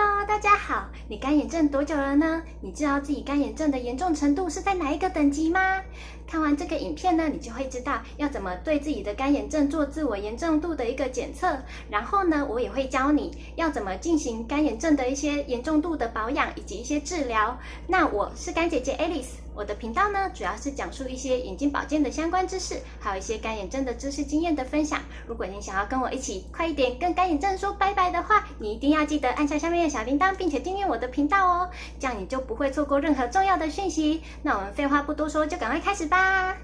Hello，大家好。你干眼症多久了呢？你知道自己干眼症的严重程度是在哪一个等级吗？看完这个影片呢，你就会知道要怎么对自己的干眼症做自我严重度的一个检测。然后呢，我也会教你要怎么进行干眼症的一些严重度的保养以及一些治疗。那我是干姐姐 Alice。我的频道呢，主要是讲述一些眼睛保健的相关知识，还有一些干眼症的知识经验的分享。如果你想要跟我一起快一点跟干眼症说拜拜的话，你一定要记得按下下面小铃铛，并且订阅我的频道哦，这样你就不会错过任何重要的讯息。那我们废话不多说，就赶快开始吧。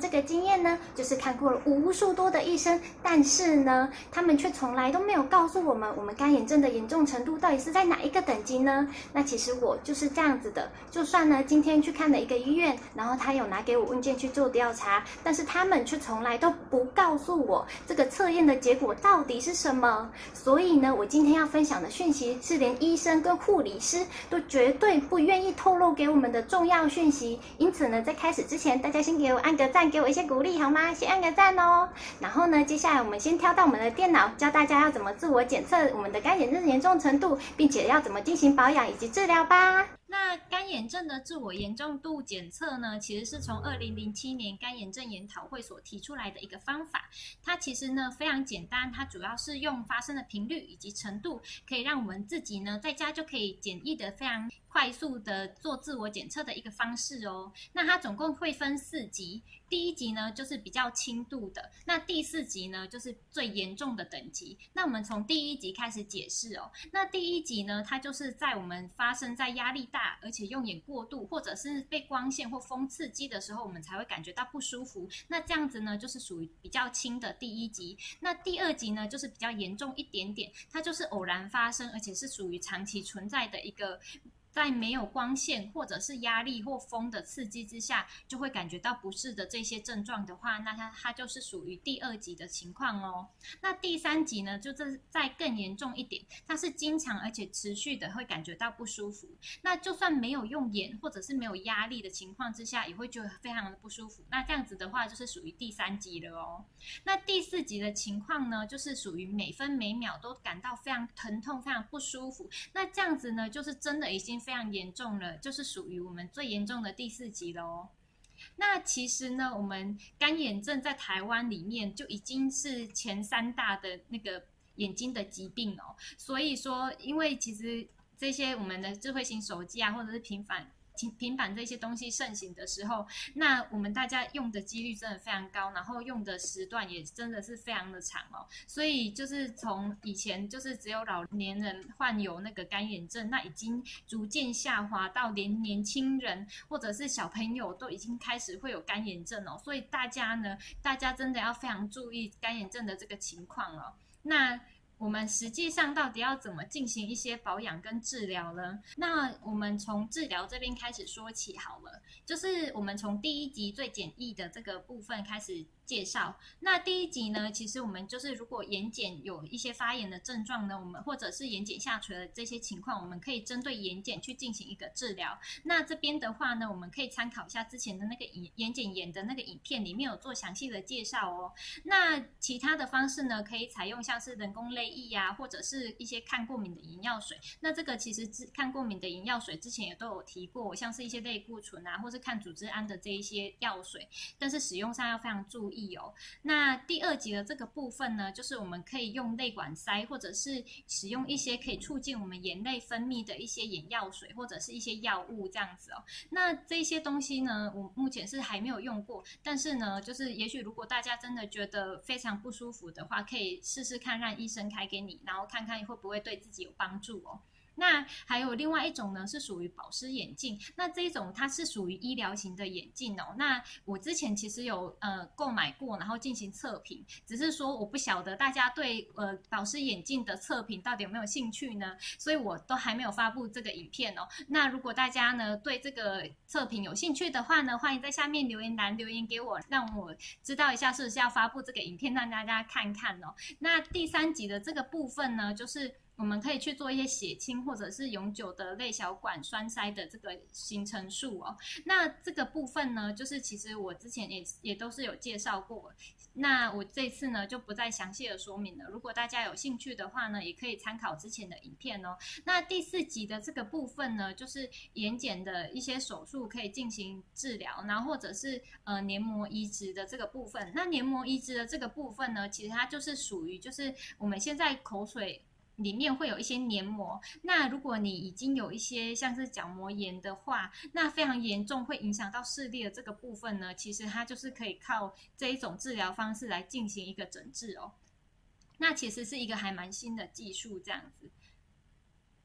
这个经验呢，就是看过了无数多的医生，但是呢，他们却从来都没有告诉我们，我们干眼症的严重程度到底是在哪一个等级呢？那其实我就是这样子的，就算呢今天去看了一个医院，然后他有拿给我问卷去做调查，但是他们却从来都不告诉我这个测验的结果到底是什么。所以呢，我今天要分享的讯息是连医生跟护理师都绝对不愿意透露给我们的重要讯息。因此呢，在开始之前，大家先给我按个赞，给我一些。鼓励好吗？先按个赞哦。然后呢，接下来我们先挑到我们的电脑，教大家要怎么自我检测我们的干眼症严重程度，并且要怎么进行保养以及治疗吧。那干眼症的自我严重度检测呢，其实是从二零零七年干眼症研讨会所提出来的一个方法。它其实呢非常简单，它主要是用发生的频率以及程度，可以让我们自己呢在家就可以简易的非常快速的做自我检测的一个方式哦。那它总共会分四级，第一级呢就是比较轻度的，那第四级呢就是最严重的等级。那我们从第一级开始解释哦。那第一级呢，它就是在我们发生在压力大。而且用眼过度，或者是被光线或风刺激的时候，我们才会感觉到不舒服。那这样子呢，就是属于比较轻的第一级。那第二级呢，就是比较严重一点点，它就是偶然发生，而且是属于长期存在的一个。在没有光线或者是压力或风的刺激之下，就会感觉到不适的这些症状的话，那它它就是属于第二级的情况哦。那第三级呢，就是再更严重一点，它是经常而且持续的会感觉到不舒服。那就算没有用眼或者是没有压力的情况之下，也会觉得非常的不舒服。那这样子的话，就是属于第三级了哦。那第四级的情况呢，就是属于每分每秒都感到非常疼痛、非常不舒服。那这样子呢，就是真的已经。非常严重了，就是属于我们最严重的第四级了哦。那其实呢，我们干眼症在台湾里面就已经是前三大的那个眼睛的疾病哦。所以说，因为其实这些我们的智慧型手机啊，或者是平板。平平板这些东西盛行的时候，那我们大家用的几率真的非常高，然后用的时段也真的是非常的长哦。所以就是从以前就是只有老年人患有那个干眼症，那已经逐渐下滑到连年轻人或者是小朋友都已经开始会有干眼症哦。所以大家呢，大家真的要非常注意干眼症的这个情况哦。那。我们实际上到底要怎么进行一些保养跟治疗呢？那我们从治疗这边开始说起好了，就是我们从第一集最简易的这个部分开始。介绍。那第一集呢，其实我们就是如果眼睑有一些发炎的症状呢，我们或者是眼睑下垂的这些情况，我们可以针对眼睑去进行一个治疗。那这边的话呢，我们可以参考一下之前的那个眼眼睑炎的那个影片，里面有做详细的介绍哦。那其他的方式呢，可以采用像是人工泪液呀，或者是一些抗过敏的眼药水。那这个其实治抗过敏的眼药水之前也都有提过，像是一些类固醇啊，或是抗组织胺的这一些药水，但是使用上要非常注意。有，那第二级的这个部分呢，就是我们可以用泪管塞，或者是使用一些可以促进我们眼泪分泌的一些眼药水，或者是一些药物这样子哦。那这些东西呢，我目前是还没有用过，但是呢，就是也许如果大家真的觉得非常不舒服的话，可以试试看让医生开给你，然后看看会不会对自己有帮助哦。那还有另外一种呢，是属于保湿眼镜。那这一种它是属于医疗型的眼镜哦。那我之前其实有呃购买过，然后进行测评，只是说我不晓得大家对呃保湿眼镜的测评到底有没有兴趣呢？所以我都还没有发布这个影片哦。那如果大家呢对这个测评有兴趣的话呢，欢迎在下面留言栏留言给我，让我知道一下是不是要发布这个影片，让大家看看哦。那第三集的这个部分呢，就是。我们可以去做一些血清或者是永久的类小管栓塞的这个形成术哦。那这个部分呢，就是其实我之前也也都是有介绍过。那我这次呢就不再详细的说明了。如果大家有兴趣的话呢，也可以参考之前的影片哦。那第四集的这个部分呢，就是眼睑的一些手术可以进行治疗，然后或者是呃黏膜移植的这个部分。那黏膜移植的这个部分呢，其实它就是属于就是我们现在口水。里面会有一些黏膜，那如果你已经有一些像是角膜炎的话，那非常严重，会影响到视力的这个部分呢，其实它就是可以靠这一种治疗方式来进行一个诊治哦。那其实是一个还蛮新的技术这样子。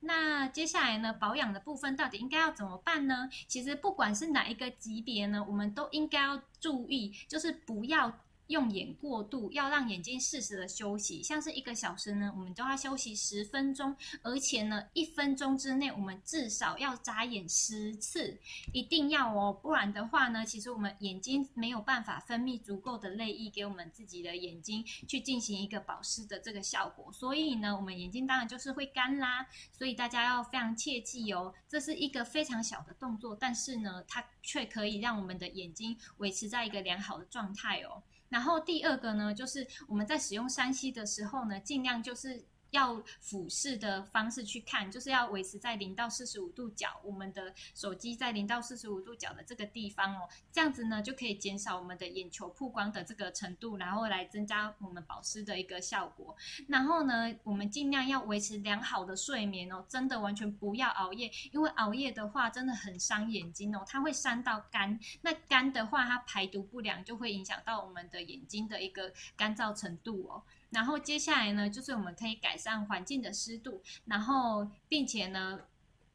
那接下来呢，保养的部分到底应该要怎么办呢？其实不管是哪一个级别呢，我们都应该要注意，就是不要。用眼过度，要让眼睛适时的休息，像是一个小时呢，我们都要休息十分钟，而且呢，一分钟之内我们至少要眨眼十次，一定要哦，不然的话呢，其实我们眼睛没有办法分泌足够的泪液给我们自己的眼睛去进行一个保湿的这个效果，所以呢，我们眼睛当然就是会干啦，所以大家要非常切记哦，这是一个非常小的动作，但是呢，它却可以让我们的眼睛维持在一个良好的状态哦。然后第二个呢，就是我们在使用 3C 的时候呢，尽量就是。要俯视的方式去看，就是要维持在零到四十五度角，我们的手机在零到四十五度角的这个地方哦，这样子呢就可以减少我们的眼球曝光的这个程度，然后来增加我们保湿的一个效果。然后呢，我们尽量要维持良好的睡眠哦，真的完全不要熬夜，因为熬夜的话真的很伤眼睛哦，它会伤到肝，那肝的话它排毒不良，就会影响到我们的眼睛的一个干燥程度哦。然后接下来呢，就是我们可以改善环境的湿度，然后并且呢。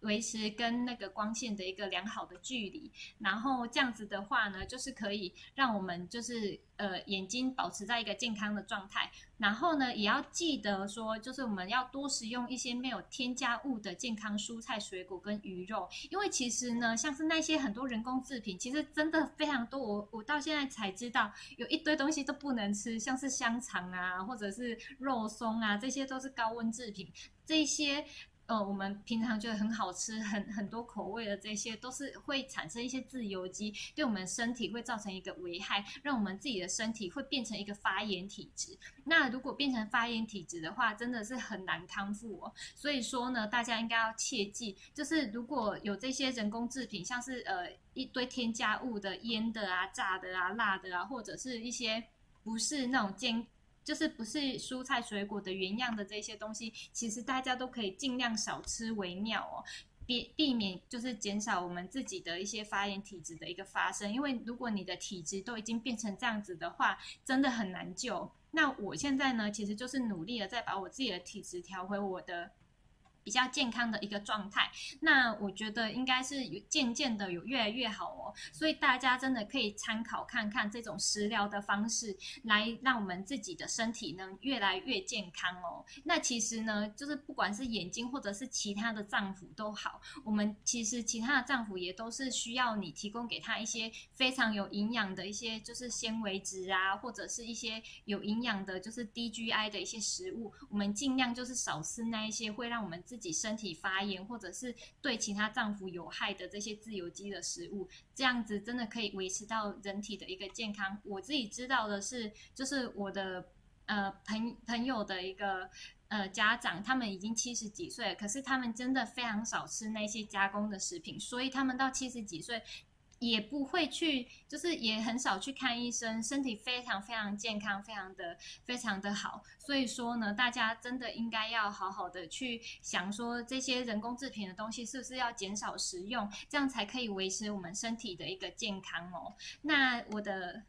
维持跟那个光线的一个良好的距离，然后这样子的话呢，就是可以让我们就是呃眼睛保持在一个健康的状态。然后呢，也要记得说，就是我们要多食用一些没有添加物的健康蔬菜、水果跟鱼肉，因为其实呢，像是那些很多人工制品，其实真的非常多。我我到现在才知道，有一堆东西都不能吃，像是香肠啊，或者是肉松啊，这些都是高温制品，这些。呃，我们平常觉得很好吃、很很多口味的这些，都是会产生一些自由基，对我们身体会造成一个危害，让我们自己的身体会变成一个发炎体质。那如果变成发炎体质的话，真的是很难康复哦。所以说呢，大家应该要切记，就是如果有这些人工制品，像是呃一堆添加物的腌的啊、炸的啊、辣的啊，或者是一些不是那种煎。就是不是蔬菜水果的原样的这些东西，其实大家都可以尽量少吃为妙哦，避避免就是减少我们自己的一些发炎体质的一个发生。因为如果你的体质都已经变成这样子的话，真的很难救。那我现在呢，其实就是努力的在把我自己的体质调回我的。比较健康的一个状态，那我觉得应该是有渐渐的有越来越好哦，所以大家真的可以参考看看这种食疗的方式，来让我们自己的身体呢越来越健康哦。那其实呢，就是不管是眼睛或者是其他的脏腑都好，我们其实其他的脏腑也都是需要你提供给他一些非常有营养的一些就是纤维质啊，或者是一些有营养的，就是低 GI 的一些食物，我们尽量就是少吃那一些会让我们。自己身体发炎，或者是对其他脏腑有害的这些自由基的食物，这样子真的可以维持到人体的一个健康。我自己知道的是，就是我的呃朋朋友的一个呃家长，他们已经七十几岁了，可是他们真的非常少吃那些加工的食品，所以他们到七十几岁。也不会去，就是也很少去看医生，身体非常非常健康，非常的非常的好。所以说呢，大家真的应该要好好的去想说，这些人工制品的东西是不是要减少食用，这样才可以维持我们身体的一个健康哦。那我的。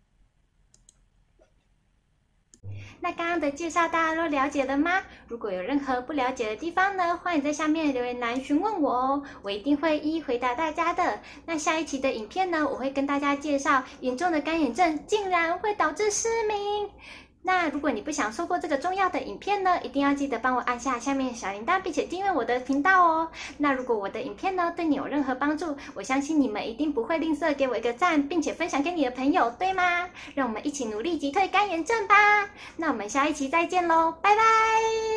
那刚刚的介绍大家都了解了吗？如果有任何不了解的地方呢，欢迎在下面留言栏询问我哦，我一定会一一回答大家的。那下一期的影片呢，我会跟大家介绍严重的干眼症竟然会导致失明。那如果你不想错过这个重要的影片呢，一定要记得帮我按下下面小铃铛，并且订阅我的频道哦。那如果我的影片呢对你有任何帮助，我相信你们一定不会吝啬给我一个赞，并且分享给你的朋友，对吗？让我们一起努力击退干炎症吧。那我们下一期再见喽，拜拜。